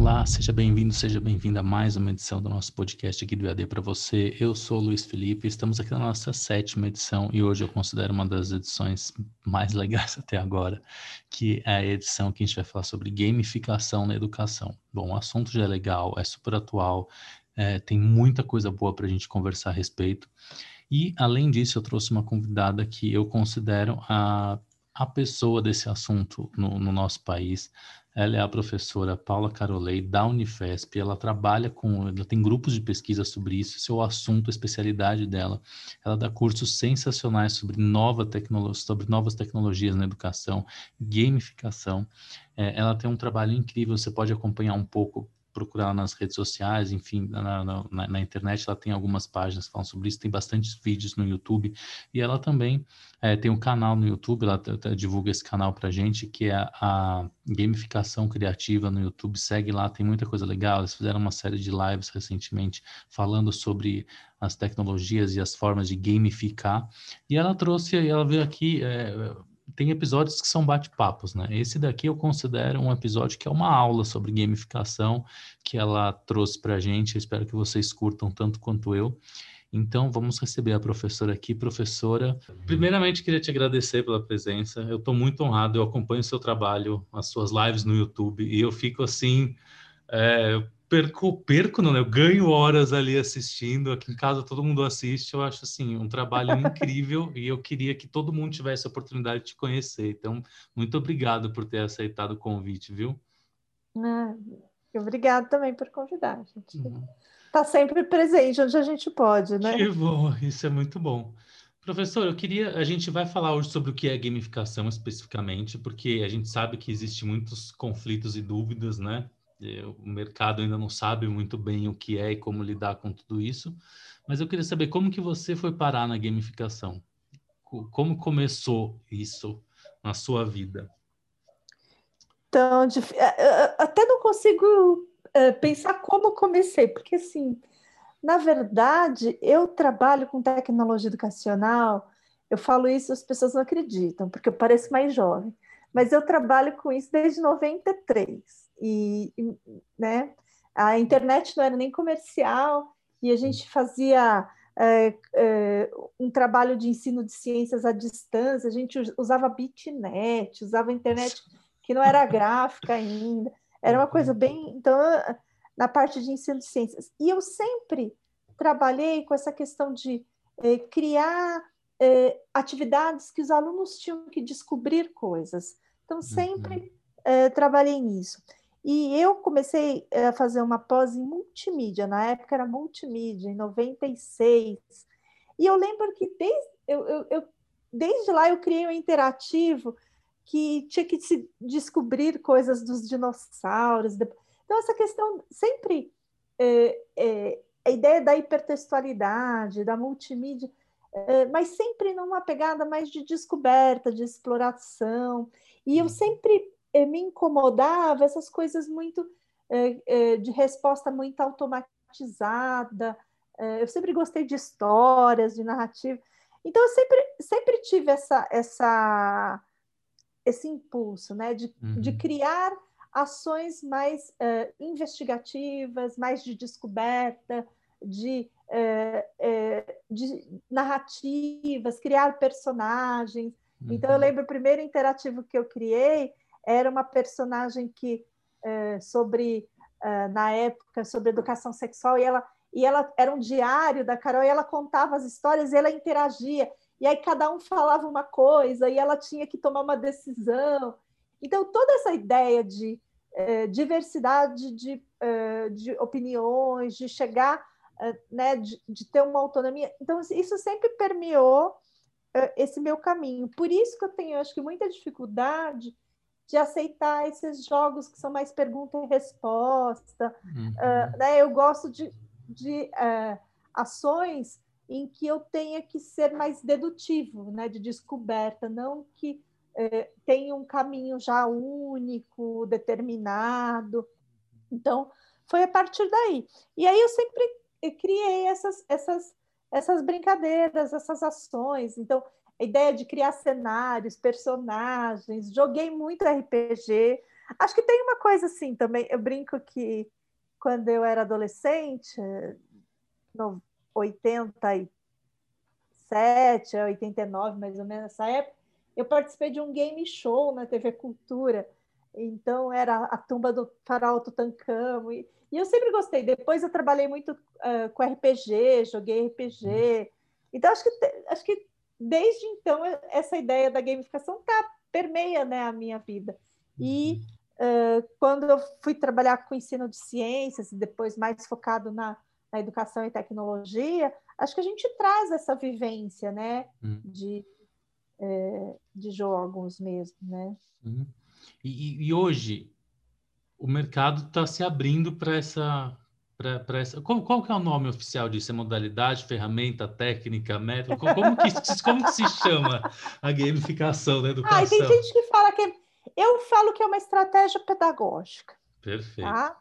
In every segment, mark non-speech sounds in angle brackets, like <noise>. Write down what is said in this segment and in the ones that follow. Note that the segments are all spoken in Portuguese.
Olá, seja bem-vindo, seja bem-vinda a mais uma edição do nosso podcast aqui do EAD para você. Eu sou o Luiz Felipe, estamos aqui na nossa sétima edição e hoje eu considero uma das edições mais legais <laughs> até agora, que é a edição que a gente vai falar sobre gamificação na educação. Bom, o assunto já é legal, é super atual, é, tem muita coisa boa para a gente conversar a respeito. E, além disso, eu trouxe uma convidada que eu considero a, a pessoa desse assunto no, no nosso país. Ela é a professora Paula Carolei, da Unifesp. Ela trabalha com, ela tem grupos de pesquisa sobre isso, esse é assunto, a especialidade dela. Ela dá cursos sensacionais sobre, nova tecno, sobre novas tecnologias na educação, gamificação. É, ela tem um trabalho incrível, você pode acompanhar um pouco procurar nas redes sociais, enfim, na, na, na, internet, ela tem algumas páginas que falam sobre isso, tem bastantes vídeos no YouTube, e ela também é, tem um canal no YouTube, ela divulga esse canal pra gente, que é a, gamificação criativa no YouTube, segue lá, tem muita coisa legal, eles fizeram uma série de lives recentemente falando sobre as tecnologias e as formas de gamificar, e ela trouxe, ela veio aqui é, tem episódios que são bate-papos, né? Esse daqui eu considero um episódio que é uma aula sobre gamificação que ela trouxe para a gente. Eu espero que vocês curtam tanto quanto eu. Então, vamos receber a professora aqui. Professora, primeiramente queria te agradecer pela presença. Eu estou muito honrado, eu acompanho o seu trabalho, as suas lives no YouTube, e eu fico assim, é, perco, perco não, né? Eu ganho horas ali assistindo. Aqui em casa todo mundo assiste. Eu acho assim um trabalho <laughs> incrível e eu queria que todo mundo tivesse a oportunidade de te conhecer. Então, muito obrigado por ter aceitado o convite, viu? Ah, obrigado também por convidar, gente. Uhum. Tá sempre presente onde a gente pode, né? Que bom, isso é muito bom. Professor, eu queria. A gente vai falar hoje sobre o que é gamificação especificamente, porque a gente sabe que existe muitos conflitos e dúvidas, né? O mercado ainda não sabe muito bem o que é e como lidar com tudo isso, mas eu queria saber como que você foi parar na gamificação? Como começou isso na sua vida? Então, é, é, até não consigo é, pensar como comecei, porque assim, na verdade, eu trabalho com tecnologia educacional, eu falo isso, as pessoas não acreditam, porque eu pareço mais jovem, mas eu trabalho com isso desde 93 e, né, a internet não era nem comercial e a gente fazia é, é, um trabalho de ensino de ciências à distância, a gente usava bitnet, usava internet que não era gráfica ainda, era uma coisa bem. Então, na parte de ensino de ciências. E eu sempre trabalhei com essa questão de é, criar é, atividades que os alunos tinham que descobrir coisas. Então, sempre uhum. É, trabalhei nisso. E eu comecei eh, a fazer uma pós em multimídia, na época era multimídia, em 96. E eu lembro que desde, eu, eu, eu, desde lá eu criei um interativo que tinha que se descobrir coisas dos dinossauros. Então, essa questão sempre. É, é, a ideia da hipertextualidade, da multimídia, é, mas sempre numa pegada mais de descoberta, de exploração. E eu uhum. sempre me incomodava essas coisas muito eh, eh, de resposta muito automatizada. eu sempre gostei de histórias, de narrativa. Então eu sempre, sempre tive essa, essa, esse impulso, né, de, uhum. de criar ações mais investigativas, mais de descoberta, de, de narrativas, criar personagens. Então, eu uhum. lembro o primeiro interativo que eu criei era uma personagem que é, sobre é, na época sobre educação sexual e ela e ela era um diário da Carol e ela contava as histórias e ela interagia e aí cada um falava uma coisa e ela tinha que tomar uma decisão. Então toda essa ideia de é, diversidade de, de opiniões de chegar né de, de, ter uma autonomia então isso sempre permeou esse meu caminho. Por isso que eu tenho acho que muita dificuldade de aceitar esses jogos que são mais pergunta e resposta. Uhum. Uh, né? Eu gosto de, de uh, ações em que eu tenha que ser mais dedutivo, né? de descoberta, não que uh, tenha um caminho já único, determinado. Então, foi a partir daí. E aí eu sempre criei essas, essas, essas brincadeiras, essas ações. Então, a ideia de criar cenários, personagens. Joguei muito RPG, Acho que tem uma coisa assim também. Eu brinco que quando eu era adolescente, no 87, 89, mais ou menos nessa época, eu participei de um game show na TV Cultura. Então era a tumba do faraó Tutankhamon. E, e eu sempre gostei. Depois eu trabalhei muito uh, com RPG, joguei RPG. Então acho que acho que desde então essa ideia da gamificação tá permeia né, a minha vida. E uh, quando eu fui trabalhar com ensino de ciências e depois mais focado na, na educação e tecnologia, acho que a gente traz essa vivência, né, uhum. de, é, de jogos mesmo, né. Uhum. E, e, hoje o mercado está se abrindo para essa para essa. Qual, qual que é o nome oficial disso? É modalidade, ferramenta, técnica, método? Como, como, que, <laughs> como que se chama a gamificação da educação? Ah, tem gente que fala que. Eu falo que é uma estratégia pedagógica. Perfeito. Tá?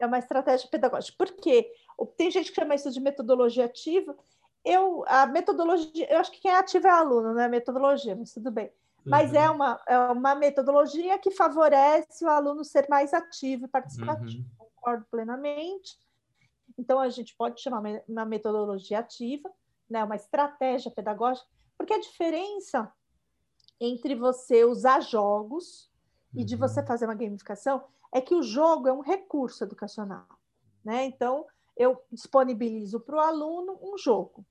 É uma estratégia pedagógica. Por quê? Tem gente que chama isso de metodologia ativa. Eu, a metodologia, eu acho que quem é ativo é aluno, não é metodologia, mas tudo bem. Mas é uhum. é, uma, é uma metodologia que favorece o aluno ser mais ativo e participativo. Uhum. Concordo plenamente. Então, a gente pode chamar uma metodologia ativa, né, uma estratégia pedagógica, porque a diferença entre você usar jogos uhum. e de você uhum. fazer uma gamificação é que o jogo é um recurso educacional. Né? Então, eu disponibilizo para o aluno um jogo.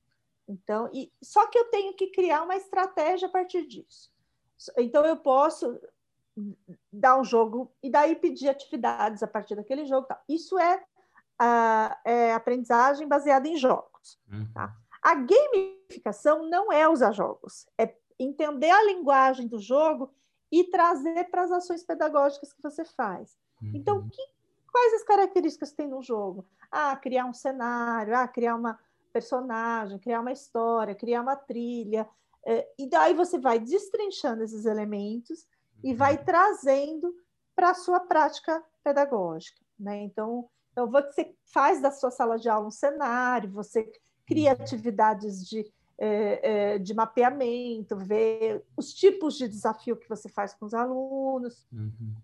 Então, e, só que eu tenho que criar uma estratégia a partir disso. Então, eu posso dar um jogo e daí pedir atividades a partir daquele jogo. Isso é a, é, aprendizagem baseada em jogos. Uhum. Tá? A gamificação não é usar jogos, é entender a linguagem do jogo e trazer para as ações pedagógicas que você faz. Uhum. Então, que, quais as características tem no jogo? Ah, criar um cenário, ah, criar uma personagem, criar uma história, criar uma trilha. É, e daí você vai destrinchando esses elementos uhum. e vai trazendo para a sua prática pedagógica. Né? Então, então, você faz da sua sala de aula um cenário, você cria uhum. atividades de, é, é, de mapeamento, vê os tipos de desafio que você faz com os alunos. Uhum.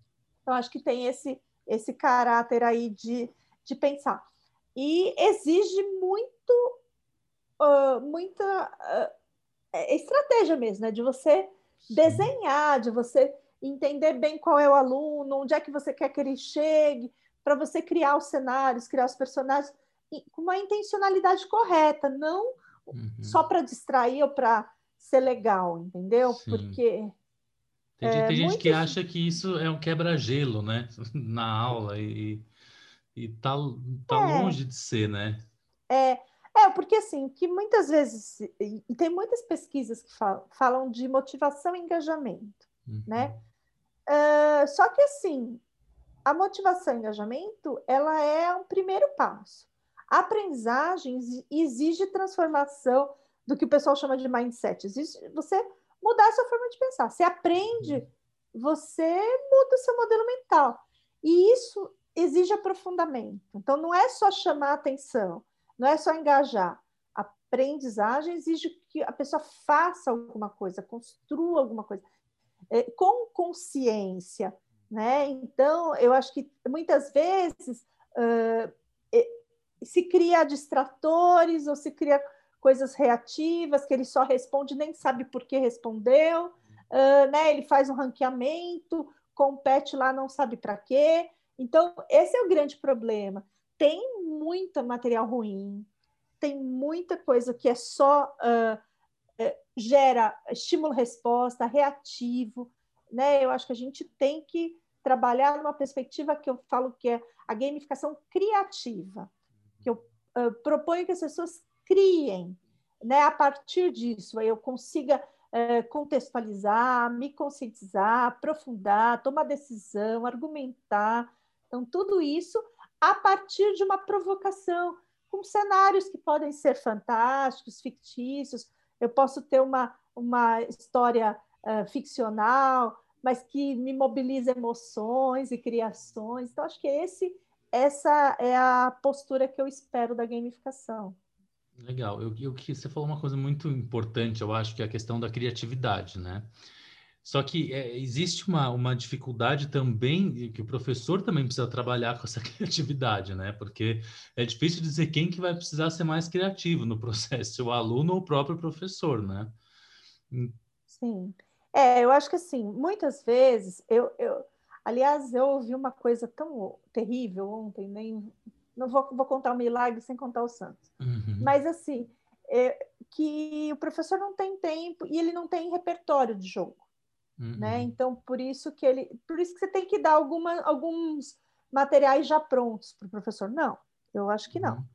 Então, acho que tem esse, esse caráter aí de, de pensar. E exige muito, uh, muita uh, estratégia mesmo, né? De você desenhar, de você entender bem qual é o aluno, onde é que você quer que ele chegue, para você criar os cenários, criar os personagens com uma intencionalidade correta, não uhum. só para distrair ou para ser legal, entendeu? Sim. Porque tem, é, tem gente que acha que isso é um quebra-gelo, né? <laughs> Na aula e, e tá, tá é, longe de ser, né? É, é, porque assim, que muitas vezes, e tem muitas pesquisas que falam, falam de motivação e engajamento, uhum. né? Uh, só que assim, a motivação e engajamento, ela é um primeiro passo. A aprendizagem exige transformação do que o pessoal chama de mindset. Exige você mudar a sua forma de pensar. Você aprende, você muda o seu modelo mental. E isso exige aprofundamento. Então, não é só chamar atenção, não é só engajar. A aprendizagem exige que a pessoa faça alguma coisa, construa alguma coisa, é, com consciência, né? Então, eu acho que muitas vezes uh, se cria distratores ou se cria coisas reativas que ele só responde nem sabe por que respondeu, uh, né? Ele faz um ranqueamento, compete lá não sabe para quê. Então, esse é o grande problema. Tem muito material ruim, tem muita coisa que é só uh, gera estímulo-resposta, reativo, né? Eu acho que a gente tem que trabalhar numa perspectiva que eu falo que é a gamificação criativa, que eu uh, proponho que as pessoas criem, né? A partir disso, eu consiga uh, contextualizar, me conscientizar, aprofundar, tomar decisão, argumentar. Então, tudo isso a partir de uma provocação, com cenários que podem ser fantásticos, fictícios. Eu posso ter uma, uma história uh, ficcional, mas que me mobiliza emoções e criações. Então, acho que esse, essa é a postura que eu espero da gamificação. Legal. Eu, eu, você falou uma coisa muito importante, eu acho, que é a questão da criatividade, né? Só que é, existe uma, uma dificuldade também, que o professor também precisa trabalhar com essa <laughs> criatividade, né? Porque é difícil dizer quem que vai precisar ser mais criativo no processo, <laughs> o aluno ou o próprio professor, né? Sim. É, eu acho que assim, muitas vezes, eu, eu aliás, eu ouvi uma coisa tão terrível ontem, nem não vou, vou contar o milagre sem contar o santo. Uhum. Mas assim, é, que o professor não tem tempo e ele não tem repertório de jogo. Uhum. Né? Então, por isso que ele, por isso que você tem que dar alguma, alguns materiais já prontos para o professor. Não, eu acho que não. Uhum.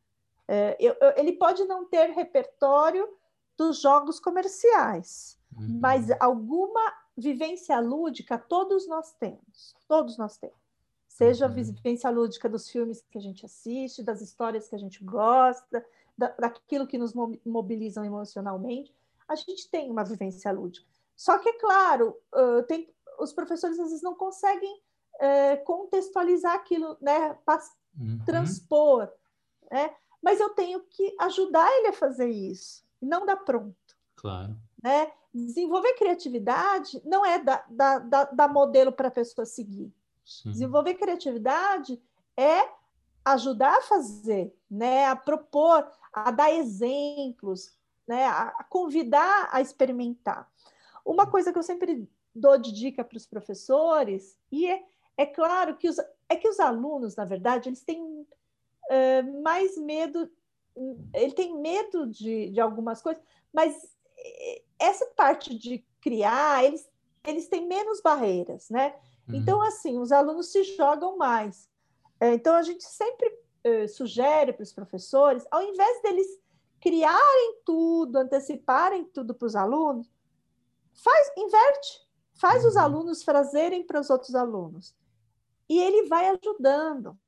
É, eu, eu, ele pode não ter repertório dos jogos comerciais, uhum. mas alguma vivência lúdica todos nós temos. Todos nós temos. Seja a uhum. vivência lúdica dos filmes que a gente assiste, das histórias que a gente gosta, da, daquilo que nos mobilizam emocionalmente, a gente tem uma vivência lúdica. Só que, é claro, uh, tem, os professores às vezes não conseguem uh, contextualizar aquilo, né? Uhum. transpor, né? Mas eu tenho que ajudar ele a fazer isso, não dar pronto. Claro. Né? Desenvolver criatividade não é dar da, da, da modelo para a pessoa seguir. Sim. Desenvolver criatividade é ajudar a fazer, né? a propor, a dar exemplos, né? a, convidar a experimentar. Uma coisa que eu sempre dou de dica para os professores, e é, é claro que os, é que os alunos, na verdade, eles têm é, mais medo, ele tem medo de, de algumas coisas, mas é, essa parte de criar, eles, eles têm menos barreiras, né? Uhum. Então, assim, os alunos se jogam mais. É, então, a gente sempre sugere para os professores, ao invés deles criarem tudo, anteciparem tudo para os alunos, Faz, inverte, faz uhum. os alunos trazerem para os outros alunos. E ele vai ajudando,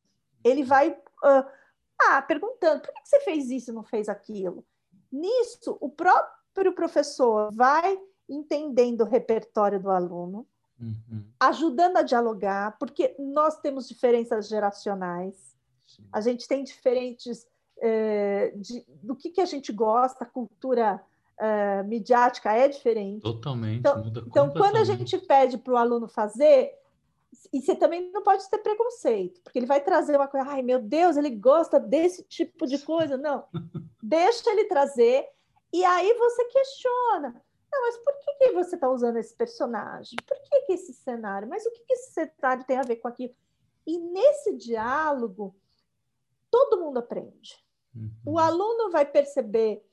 ele vai uh, ah, perguntando: por que você fez isso e não fez aquilo? Nisso, o próprio professor vai entendendo o repertório do aluno, uhum. ajudando a dialogar, porque nós temos diferenças geracionais, Sim. a gente tem diferentes eh, de, do que, que a gente gosta, cultura uh, midiática é diferente. Totalmente. Então, então quando a gente pede para o aluno fazer, e você também não pode ter preconceito, porque ele vai trazer uma coisa, ai meu Deus, ele gosta desse tipo de coisa. Não, deixa ele trazer, e aí você questiona. Não, mas por que, que você está usando esse personagem? Por que, que esse cenário? Mas o que, que esse cenário tem a ver com aquilo? E nesse diálogo, todo mundo aprende. Uhum. O aluno vai perceber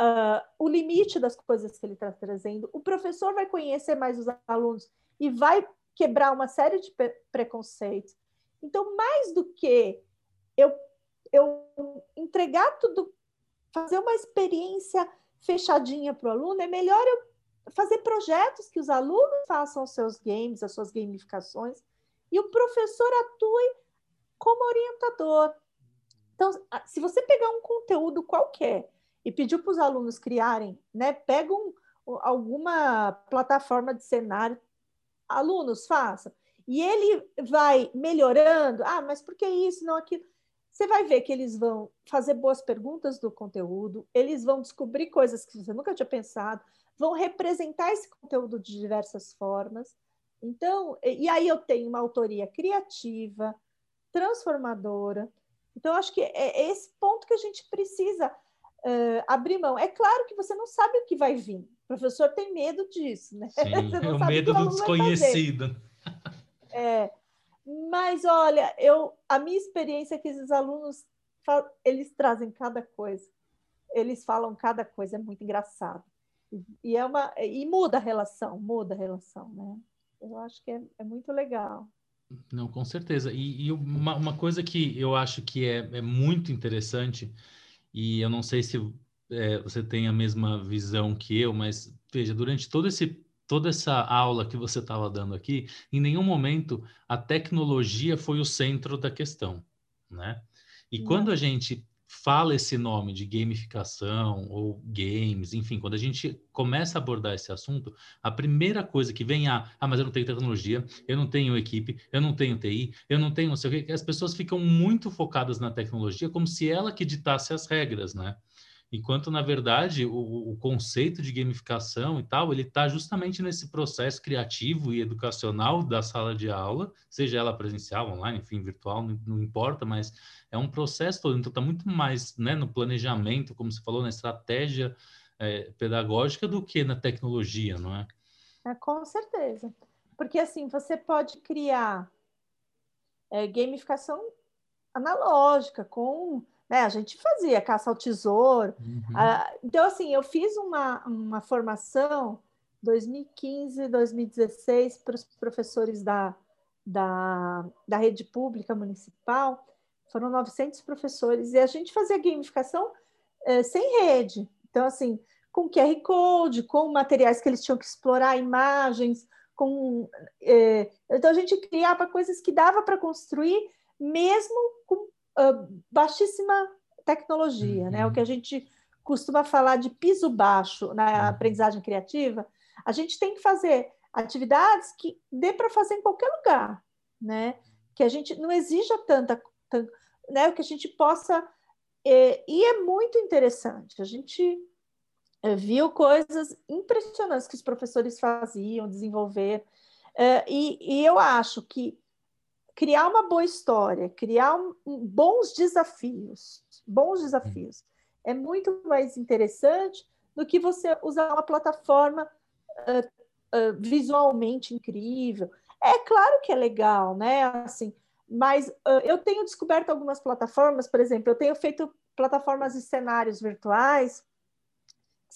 uh, o limite das coisas que ele está trazendo. O professor vai conhecer mais os alunos e vai quebrar uma série de preconceitos. Então, mais do que eu, eu entregar tudo, fazer uma experiência fechadinha para o aluno, é melhor eu fazer projetos que os alunos façam os seus games, as suas gamificações, e o professor atue como orientador. Então, se você pegar um conteúdo qualquer e pediu para os alunos criarem, né? Pega um, alguma plataforma de cenário, alunos, façam. E ele vai melhorando. Ah, mas por que isso, não aquilo? Você vai ver que eles vão fazer boas perguntas do conteúdo, eles vão descobrir coisas que você nunca tinha pensado, vão representar esse conteúdo de diversas formas. Então, e aí eu tenho uma autoria criativa, transformadora. Então, acho que é esse ponto que a gente precisa uh, abrir mão. É claro que você não sabe o que vai vir. O professor tem medo disso, né? Sim, <laughs> é o medo do desconhecido. É, mas olha, eu a minha experiência é que esses alunos eles trazem cada coisa, eles falam cada coisa, é muito engraçado. E, é uma e muda a relação, muda a relação, né? Eu acho que é, é muito legal. Não, com certeza. E, e uma, uma, coisa que eu acho que é, é muito interessante e eu não sei se é, você tem a mesma visão que eu, mas veja, durante todo esse toda essa aula que você estava dando aqui, em nenhum momento a tecnologia foi o centro da questão, né? E não. quando a gente fala esse nome de gamificação ou games, enfim, quando a gente começa a abordar esse assunto, a primeira coisa que vem é, ah, mas eu não tenho tecnologia, eu não tenho equipe, eu não tenho TI, eu não tenho não sei o que, as pessoas ficam muito focadas na tecnologia como se ela que ditasse as regras, né? Enquanto, na verdade, o, o conceito de gamificação e tal, ele está justamente nesse processo criativo e educacional da sala de aula, seja ela presencial, online, enfim, virtual, não, não importa, mas é um processo todo. Então, está muito mais né, no planejamento, como você falou, na estratégia é, pedagógica do que na tecnologia, não é? é? Com certeza. Porque, assim, você pode criar é, gamificação analógica, com né? A gente fazia caça ao tesouro. Uhum. Ah, então, assim, eu fiz uma, uma formação 2015, 2016 para os professores da, da, da rede pública municipal. Foram 900 professores e a gente fazia gamificação é, sem rede. Então, assim, com QR Code, com materiais que eles tinham que explorar, imagens, com... É, então, a gente criava coisas que dava para construir mesmo com uh, baixíssima tecnologia, uhum. né? O que a uhum. gente costuma falar de piso baixo na uhum. aprendizagem criativa, a gente tem que fazer atividades que dê para fazer em qualquer lugar, né? Que a gente não exija tanta, tanta né? O que a gente possa é, e é muito interessante. A gente é, viu coisas impressionantes que os professores faziam, desenvolver, é, e, e eu acho que criar uma boa história, criar um, bons desafios, bons desafios, é muito mais interessante do que você usar uma plataforma uh, uh, visualmente incrível. É claro que é legal, né? Assim, mas uh, eu tenho descoberto algumas plataformas, por exemplo, eu tenho feito plataformas e cenários virtuais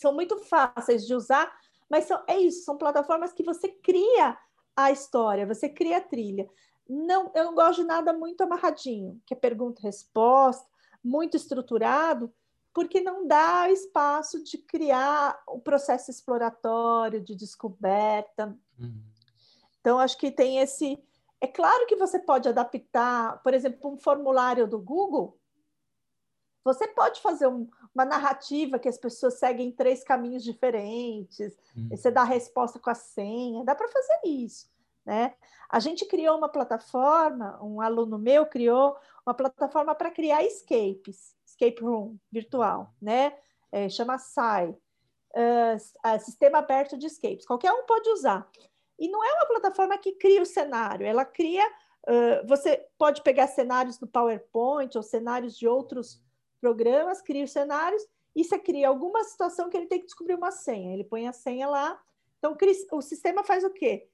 são muito fáceis de usar, mas são, é isso, são plataformas que você cria a história, você cria a trilha não, eu não gosto de nada muito amarradinho, que é pergunta-resposta, muito estruturado, porque não dá espaço de criar o processo exploratório, de descoberta. Uhum. Então, acho que tem esse. É claro que você pode adaptar, por exemplo, um formulário do Google. Você pode fazer um, uma narrativa que as pessoas seguem três caminhos diferentes, uhum. você dá a resposta com a senha, dá para fazer isso. Né? A gente criou uma plataforma, um aluno meu criou uma plataforma para criar escapes, escape room virtual, né? É, chama SAI, uh, Sistema Aberto de Escapes. Qualquer um pode usar. E não é uma plataforma que cria o cenário, ela cria. Uh, você pode pegar cenários do PowerPoint ou cenários de outros programas, cria os cenários e você cria alguma situação que ele tem que descobrir uma senha. Ele põe a senha lá. Então, o sistema faz o quê?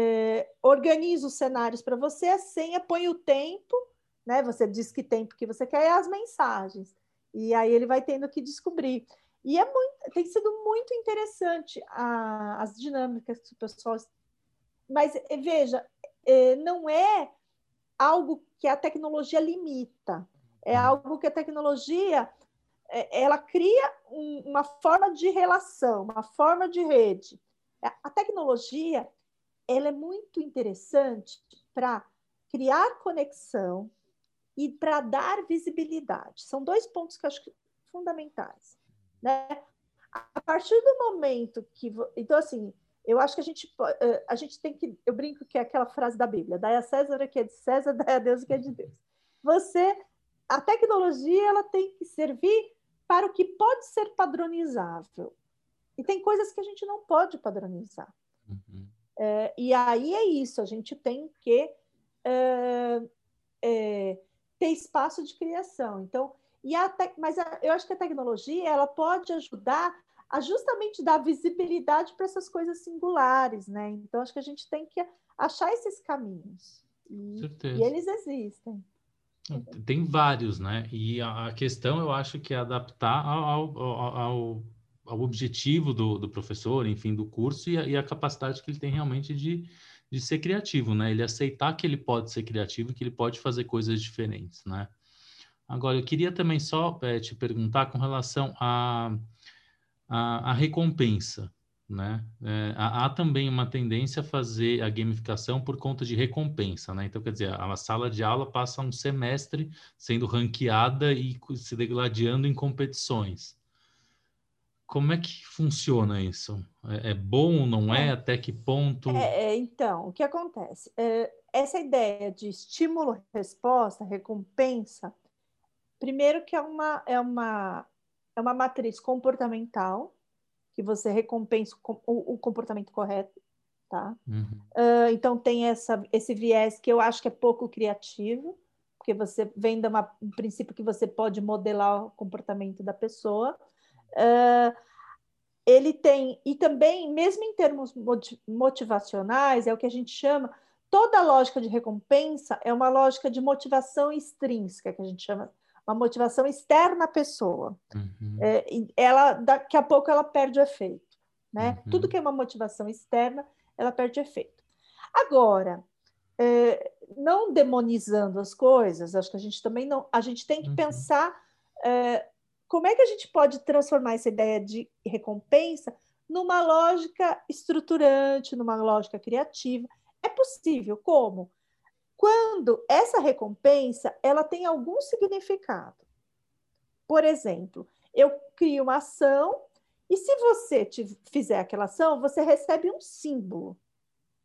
É, organiza os cenários para você, a senha põe o tempo, né? Você diz que tempo que você quer e as mensagens. E aí ele vai tendo que descobrir. E é muito, tem sido muito interessante a, as dinâmicas que o pessoal. Mas é, veja, é, não é algo que a tecnologia limita, é uhum. algo que a tecnologia é, ela cria um, uma forma de relação, uma forma de rede. A tecnologia ela é muito interessante para criar conexão e para dar visibilidade. São dois pontos que eu acho fundamentais. Né? A partir do momento que. Então, assim, eu acho que a gente, a gente tem que. Eu brinco que é aquela frase da Bíblia: dai a César o que é de César, dai a Deus o que é de Deus. Você. A tecnologia ela tem que servir para o que pode ser padronizável. E tem coisas que a gente não pode padronizar. Uhum. É, e aí é isso, a gente tem que é, é, ter espaço de criação. Então, e a mas a, eu acho que a tecnologia ela pode ajudar a justamente dar visibilidade para essas coisas singulares, né? Então, acho que a gente tem que achar esses caminhos. E, e eles existem. Tem vários, né? E a questão, eu acho que é adaptar ao, ao, ao ao objetivo do, do professor, enfim, do curso e a, e a, capacidade que ele tem realmente de, de ser criativo, né? Ele aceitar que ele pode ser criativo, que ele pode fazer coisas diferentes, né? Agora, eu queria também só é, te perguntar com relação à a, a, a, recompensa, né? É, há, também uma tendência a fazer a gamificação por conta de recompensa, né? Então, quer dizer, a, a sala de aula passa um semestre sendo ranqueada e se degladiando em competições. Como é que funciona isso? É, é bom, não é? Até que ponto? É, é, então, o que acontece? É, essa ideia de estímulo-resposta, recompensa, primeiro que é uma, é uma é uma matriz comportamental, que você recompensa o, o comportamento correto, tá? Uhum. Uh, então tem essa, esse viés que eu acho que é pouco criativo, porque você vem de uma, um princípio que você pode modelar o comportamento da pessoa. Uh, ele tem, e também, mesmo em termos motivacionais, é o que a gente chama, toda lógica de recompensa é uma lógica de motivação extrínseca, que a gente chama, uma motivação externa à pessoa. Uhum. É, ela, daqui a pouco, ela perde o efeito. Né? Uhum. Tudo que é uma motivação externa, ela perde efeito. Agora, é, não demonizando as coisas, acho que a gente também não, a gente tem que uhum. pensar é, como é que a gente pode transformar essa ideia de recompensa numa lógica estruturante, numa lógica criativa? É possível. Como? Quando essa recompensa ela tem algum significado. Por exemplo, eu crio uma ação e se você te, fizer aquela ação, você recebe um símbolo,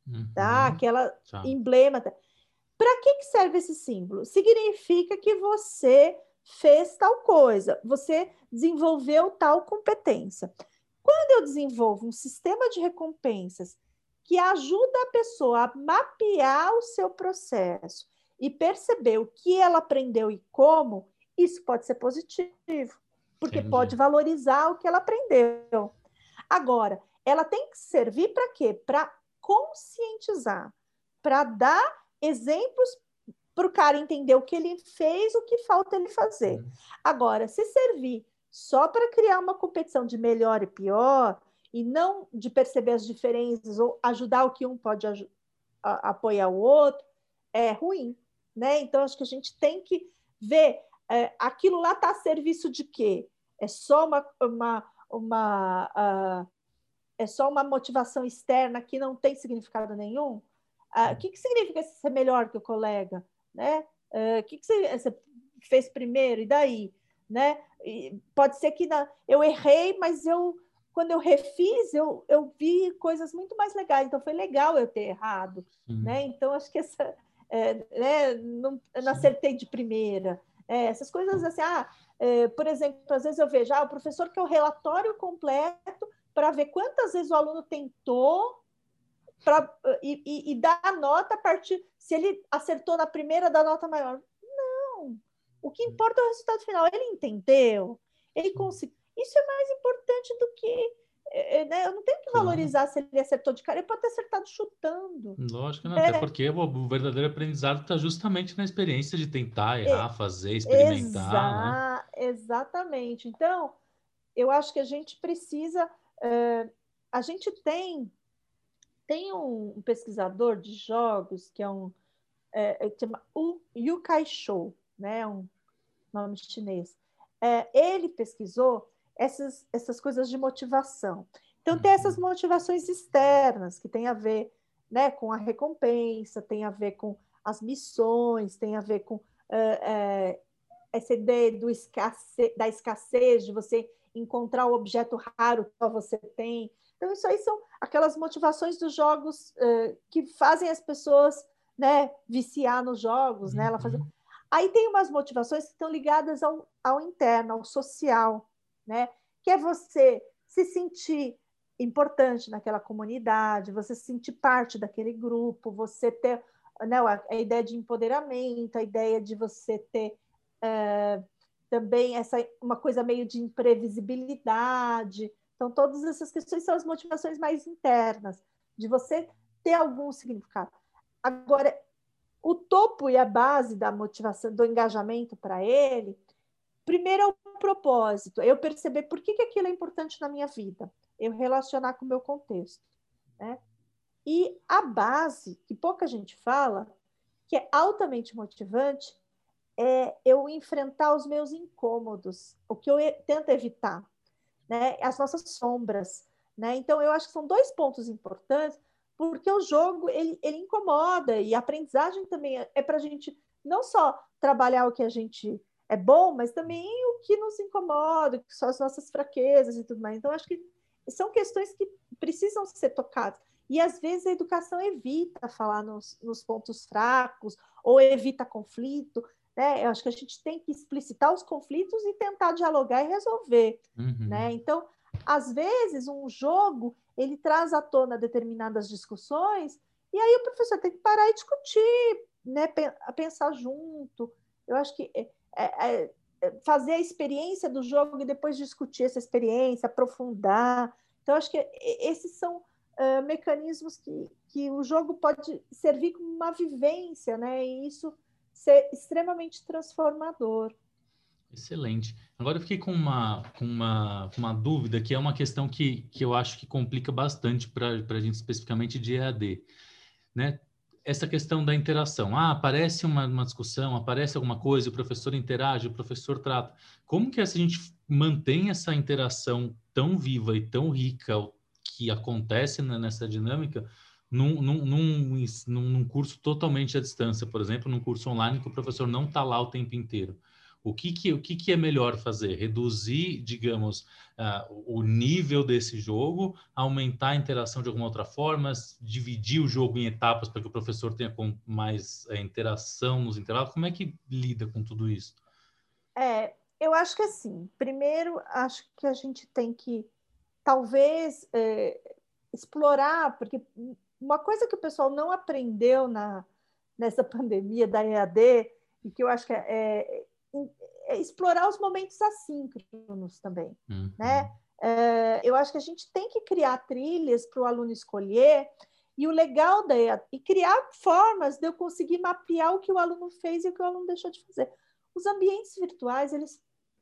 uhum. tá? Aquela tá. emblema. Para que, que serve esse símbolo? Significa que você fez tal coisa, você desenvolveu tal competência. Quando eu desenvolvo um sistema de recompensas que ajuda a pessoa a mapear o seu processo e perceber o que ela aprendeu e como, isso pode ser positivo, porque Entendi. pode valorizar o que ela aprendeu. Agora, ela tem que servir para quê? Para conscientizar, para dar exemplos para o cara entender o que ele fez, o que falta ele fazer. Agora, se servir só para criar uma competição de melhor e pior, e não de perceber as diferenças ou ajudar o que um pode apoiar o outro, é ruim. Né? Então, acho que a gente tem que ver é, aquilo lá está a serviço de quê? É só uma, uma, uma uh, é só uma motivação externa que não tem significado nenhum? Uh, o que, que significa ser melhor que o colega? Né? Uh, o que, que você, você, fez primeiro e daí, né? E pode ser que na, eu errei, mas eu quando eu refiz eu, eu vi coisas muito mais legais. Então foi legal eu ter errado, né? Então acho que essa é, né, não, não acertei de primeira. É, essas coisas assim, ah, é, por exemplo, às vezes eu vejo, ah, o professor quer o relatório completo para ver quantas vezes o aluno tentou pra, e, e, e dar a nota a partir. Se ele acertou na primeira, dá nota maior. Não. O que importa é o resultado final. Ele entendeu, ele conseguiu. Isso é mais importante do que. É, é, né? Eu não tenho que valorizar se ele acertou de cara, ele pode ter acertado chutando. Lógico, não, é. até porque o verdadeiro aprendizado está justamente na experiência de tentar, errar, é, fazer, experimentar. Exa né? Exatamente. Então, eu acho que a gente precisa. Uh, a gente tem tem um, pesquisador de jogos que é um é, é, chama Yu Kai Shou, né? Um nome chinês. É, ele pesquisou essas, essas coisas de motivação. Então, tem essas uhum. motivações externas que tem a ver né, com a recompensa, tem a ver com as missões, tem a ver com é, é, essa ideia do da escassez, de você encontrar o objeto raro que só você tem. Então, isso aí são aquelas motivações dos jogos uh, que fazem as pessoas né, viciar nos jogos. Né? Ela faz... Uhum. Aí tem umas motivações que estão ligadas ao, ao interno, ao social, né? que é você se sentir importante naquela comunidade, você se sentir parte daquele grupo, você ter né, a, a ideia de empoderamento, a ideia de você ter uh, também essa uma coisa meio de imprevisibilidade, então, todas essas questões são as motivações mais internas, de você ter algum significado. Agora, o topo e a base da motivação, do engajamento para ele, primeiro é o propósito, é eu perceber por que, que aquilo é importante na minha vida, eu relacionar com o meu contexto. Né? E a base, que pouca gente fala, que é altamente motivante, é eu enfrentar os meus incômodos, o que eu tento evitar né, as nossas sombras. Né? Então, eu acho que são dois pontos importantes, porque o jogo ele, ele incomoda e a aprendizagem também é, é para a gente não só trabalhar o que a gente é bom, mas também o que nos incomoda, que são as nossas fraquezas e tudo mais. Então, acho que são questões que precisam ser tocadas. E às vezes a educação evita falar nos, nos pontos fracos ou evita conflito. Né? Eu acho que a gente tem que explicitar os conflitos e tentar dialogar e resolver, uhum. né? Então, às vezes, um jogo ele traz à tona determinadas discussões e aí o professor tem que parar e discutir, né? Pensar junto. Eu acho que é, é, é fazer a experiência do jogo e depois discutir essa experiência, aprofundar. Então, acho que esses são uh, mecanismos que, que o jogo pode servir como uma vivência, né? E isso ser extremamente transformador. Excelente. Agora eu fiquei com uma, com uma, uma dúvida, que é uma questão que, que eu acho que complica bastante para a gente, especificamente de EAD. Né? Essa questão da interação. Ah, aparece uma, uma discussão, aparece alguma coisa, o professor interage, o professor trata. Como que a gente mantém essa interação tão viva e tão rica que acontece nessa dinâmica num, num, num, num curso totalmente à distância, por exemplo, num curso online que o professor não está lá o tempo inteiro? O que, que, o que, que é melhor fazer? Reduzir, digamos, uh, o nível desse jogo, aumentar a interação de alguma outra forma, dividir o jogo em etapas para que o professor tenha mais uh, interação nos intervalos? Como é que lida com tudo isso? É, eu acho que assim, primeiro, acho que a gente tem que, talvez, é, explorar, porque uma coisa que o pessoal não aprendeu na, nessa <laughs> pandemia da EAD, e que eu acho que é, é é explorar os momentos assíncronos também, uhum. né? É, eu acho que a gente tem que criar trilhas para o aluno escolher e o legal da e criar formas de eu conseguir mapear o que o aluno fez e o que o aluno deixou de fazer. Os ambientes virtuais eles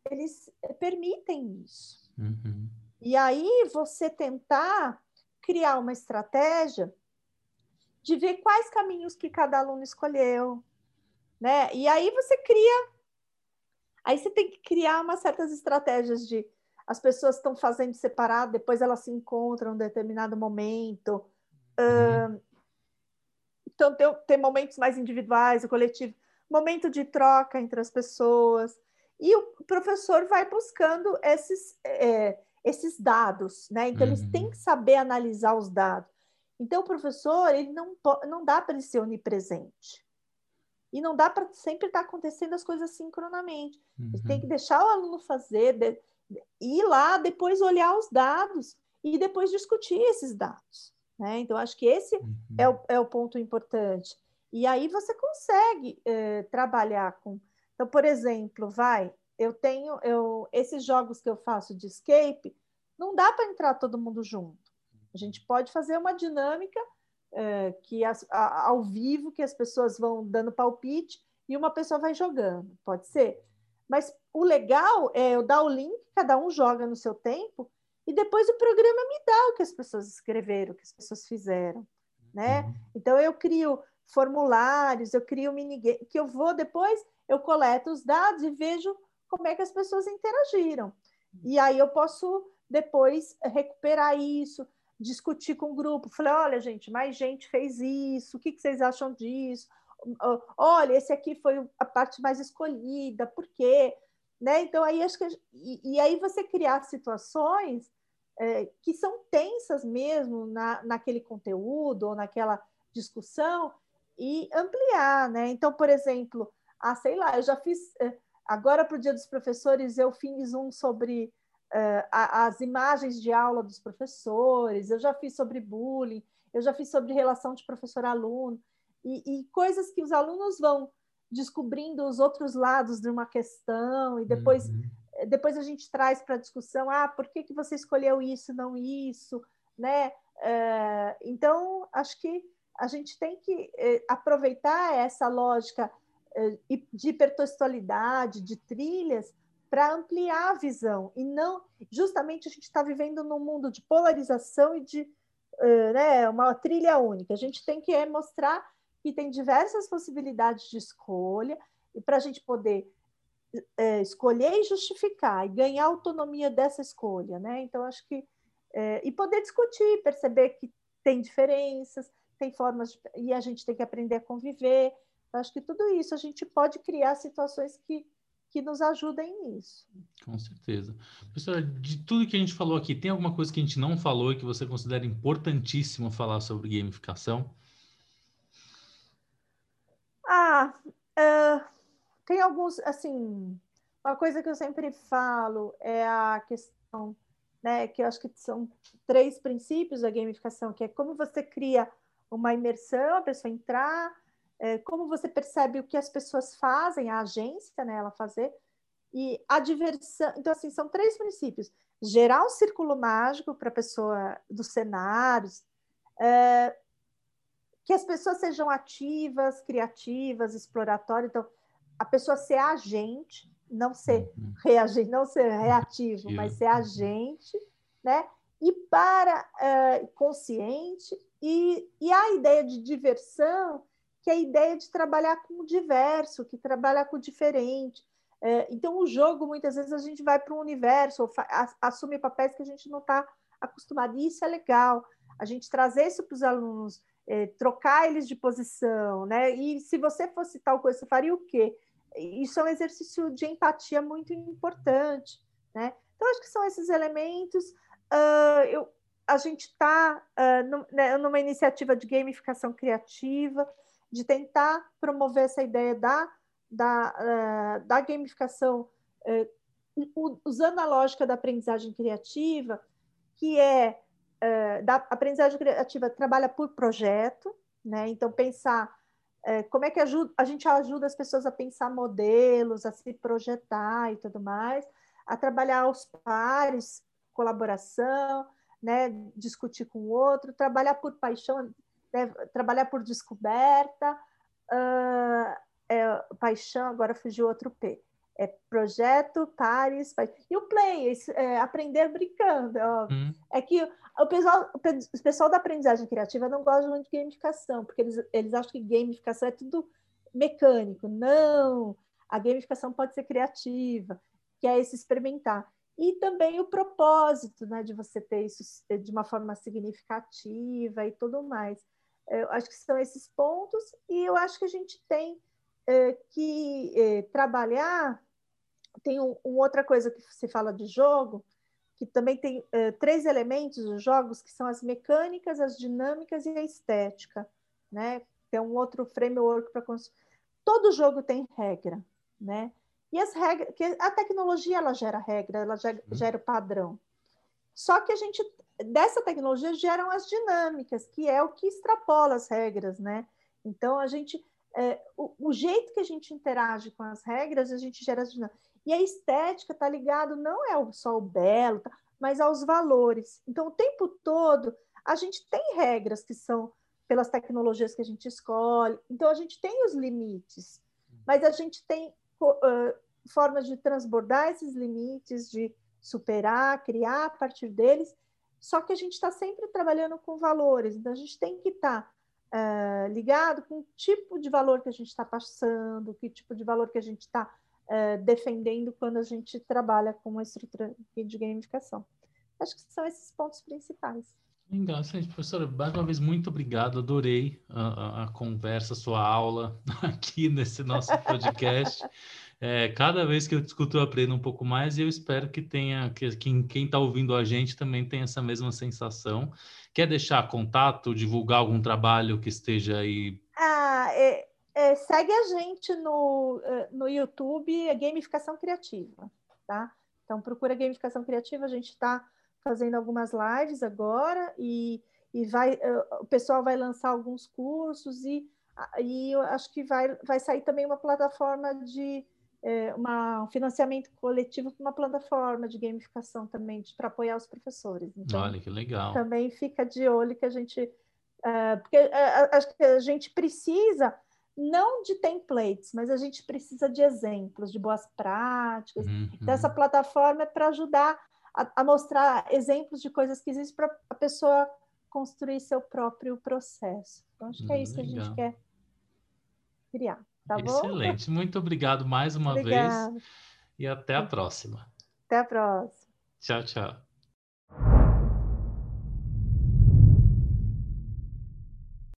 eles permitem isso. Uhum. E aí você tentar criar uma estratégia de ver quais caminhos que cada aluno escolheu, né? E aí você cria Aí você tem que criar umas certas estratégias de as pessoas estão fazendo separado, depois elas se encontram em determinado momento. Uhum. Uh, então, tem, tem momentos mais individuais, o coletivo, momento de troca entre as pessoas. E o professor vai buscando esses, é, esses dados, né? Então, uhum. eles têm que saber analisar os dados. Então, o professor, ele não, não dá para ele ser onipresente. E não dá para sempre estar tá acontecendo as coisas sincronamente. Uhum. Tem que deixar o aluno fazer, de, de, ir lá, depois olhar os dados e depois discutir esses dados. Né? Então, acho que esse uhum. é, o, é o ponto importante. E aí você consegue é, trabalhar com. Então, por exemplo, vai, eu tenho eu, esses jogos que eu faço de escape, não dá para entrar todo mundo junto. A gente pode fazer uma dinâmica é, que as, a, ao vivo que as pessoas vão dando palpite e uma pessoa vai jogando, pode ser. Mas o legal é eu dar o link, cada um joga no seu tempo, e depois o programa me dá o que as pessoas escreveram, o que as pessoas fizeram, né? Uhum. Então eu crio formulários, eu crio minigame, que eu vou depois, eu coleto os dados e vejo como é que as pessoas interagiram. E aí eu posso depois recuperar isso, discutir com o grupo. Falei, olha, gente, mais gente fez isso, o que, que vocês acham disso? Olha, esse aqui foi a parte mais escolhida, por quê? Né? Então, aí acho que. E, e aí você criar situações é, que são tensas mesmo na, naquele conteúdo ou naquela discussão e ampliar, né? Então, por exemplo, ah, sei lá, eu já fiz. É, agora, para o Dia dos Professores, eu fiz um sobre uh, as imagens de aula dos professores, eu já fiz sobre bullying, eu já fiz sobre relação de professor-aluno, e, e, coisas que os alunos vão descobrindo os outros lados de uma questão, e depois, uhum. Eh, depois a gente traz para a discussão, ah, por que, que você escolheu isso, não isso, né? Uh, então, acho que a gente tem que uh, aproveitar essa lógica de hipertextualidade, de trilhas, para ampliar a visão e não justamente a gente está vivendo num mundo de polarização e de uh, né, uma trilha única. A gente tem que mostrar que tem diversas possibilidades de escolha e para a gente poder uh, escolher e justificar e ganhar autonomia dessa escolha, né? Então acho que uh, e poder discutir, perceber que tem diferenças, tem formas de, e a gente tem que aprender a conviver. Acho que tudo isso a gente pode criar situações que que nos ajudem nisso. Com certeza. Professora, de tudo que a gente falou aqui, tem alguma coisa que a gente não falou e que você considera importantíssimo falar sobre gamificação? Ah, uh, tem alguns, assim, uma coisa que eu sempre falo é a questão, né, que eu acho que são três princípios da gamificação, que é como você cria uma imersão, a pessoa entrar, como você percebe o que as pessoas fazem, a agência, né, ela fazer, e a diversão. Então, assim, são três princípios: gerar um círculo mágico para a pessoa dos cenários, é, que as pessoas sejam ativas, criativas, exploratórias. Então, a pessoa ser agente, não ser uhum. reagente, não ser reativo, mas ser agente, né? E para é, consciente, e, e a ideia de diversão, que é a ideia de trabalhar com o diverso, que trabalha com o diferente. É, então, o jogo, muitas vezes, a gente vai para um universo, assume papéis que a gente não está acostumado, e isso é legal. A gente trazer isso para os alunos, é, trocar eles de posição, né? E se você fosse tal coisa, você faria o quê? Isso é um exercício de empatia muito importante, né? Então, acho que são esses elementos. Uh, eu, a gente está uh, né, numa iniciativa de gamificação criativa, de tentar promover essa ideia da, da, uh, da gamificação uh, usando a lógica da aprendizagem criativa, que é uh, da aprendizagem criativa trabalha por projeto, né? Então pensar como é que ajuda, a gente ajuda as pessoas a pensar modelos, a se projetar e tudo mais, a trabalhar aos pares, colaboração, né? Discutir com o outro, trabalhar por paixão, trabalhar por descoberta, uh, é, paixão, agora fugiu outro P. É projeto, pares, e o play, é, aprender brincando. É, hum. é que o pessoal, o pessoal da aprendizagem criativa não gosta muito de gamificação, porque eles, eles acham que gamificação é tudo mecânico. Não, a gamificação pode ser criativa, que é esse experimentar. E também o propósito, né, de você ter isso de uma forma significativa e tudo mais. Eu acho que são esses pontos, e eu acho que a gente tem é, que é, trabalhar. Tem um, um, outra coisa que se fala de jogo, que também tem é, três elementos dos jogos, que são as mecânicas, as dinâmicas e a estética. Né? Tem um outro framework para construir. Todo jogo tem regra, né? E as regras, que a tecnologia ela gera regra, ela gera, uhum. gera o padrão. Só que a gente dessa tecnologia geram as dinâmicas, que é o que extrapola as regras, né? Então a gente é, o, o, jeito que a gente interage com as regras, a gente gera as dinâmicas. E a estética está ligado não é só o belo, tá, mas aos valores. Então o tempo todo a gente tem regras que são pelas tecnologias que a gente escolhe. Então a gente tem os limites, mas a gente tem uh, formas de transbordar esses limites, de superar, criar a partir deles só que a gente está sempre trabalhando com valores, então a gente tem que estar tá, uh, ligado com o tipo de valor que a gente está passando, que tipo de valor que a gente está uh, defendendo quando a gente trabalha com uma estrutura de gamificação. Acho que são esses pontos principais. Legal, professora, mais uma vez, muito obrigado, adorei a, a, a conversa, a sua aula <laughs> aqui nesse nosso podcast. É, cada vez que eu discuto, eu aprendo um pouco mais e eu espero que tenha, que quem está ouvindo a gente também tenha essa mesma sensação. Quer deixar contato, divulgar algum trabalho que esteja aí? Ah, é, é, segue a gente no, é, no YouTube, é Gamificação Criativa, tá? Então procura Gamificação Criativa, a gente está fazendo algumas lives agora e, e vai, é, o pessoal vai lançar alguns cursos e, e eu acho que vai, vai sair também uma plataforma de é, uma, um financiamento coletivo para uma plataforma de gamificação também, para apoiar os professores. Então, Olha, que legal. Também fica de olho que a gente. Uh, porque uh, acho que a gente precisa não de templates, mas a gente precisa de exemplos, de boas práticas. Uhum. Então, essa plataforma é para ajudar a, a, mostrar exemplos de coisas que existem para a pessoa construir seu próprio processo. Então, acho que é isso legal. que a gente quer criar. Tá Excelente. Bom? Muito obrigado mais uma Obrigada. vez e até a próxima. Até a próxima. Tchau, tchau.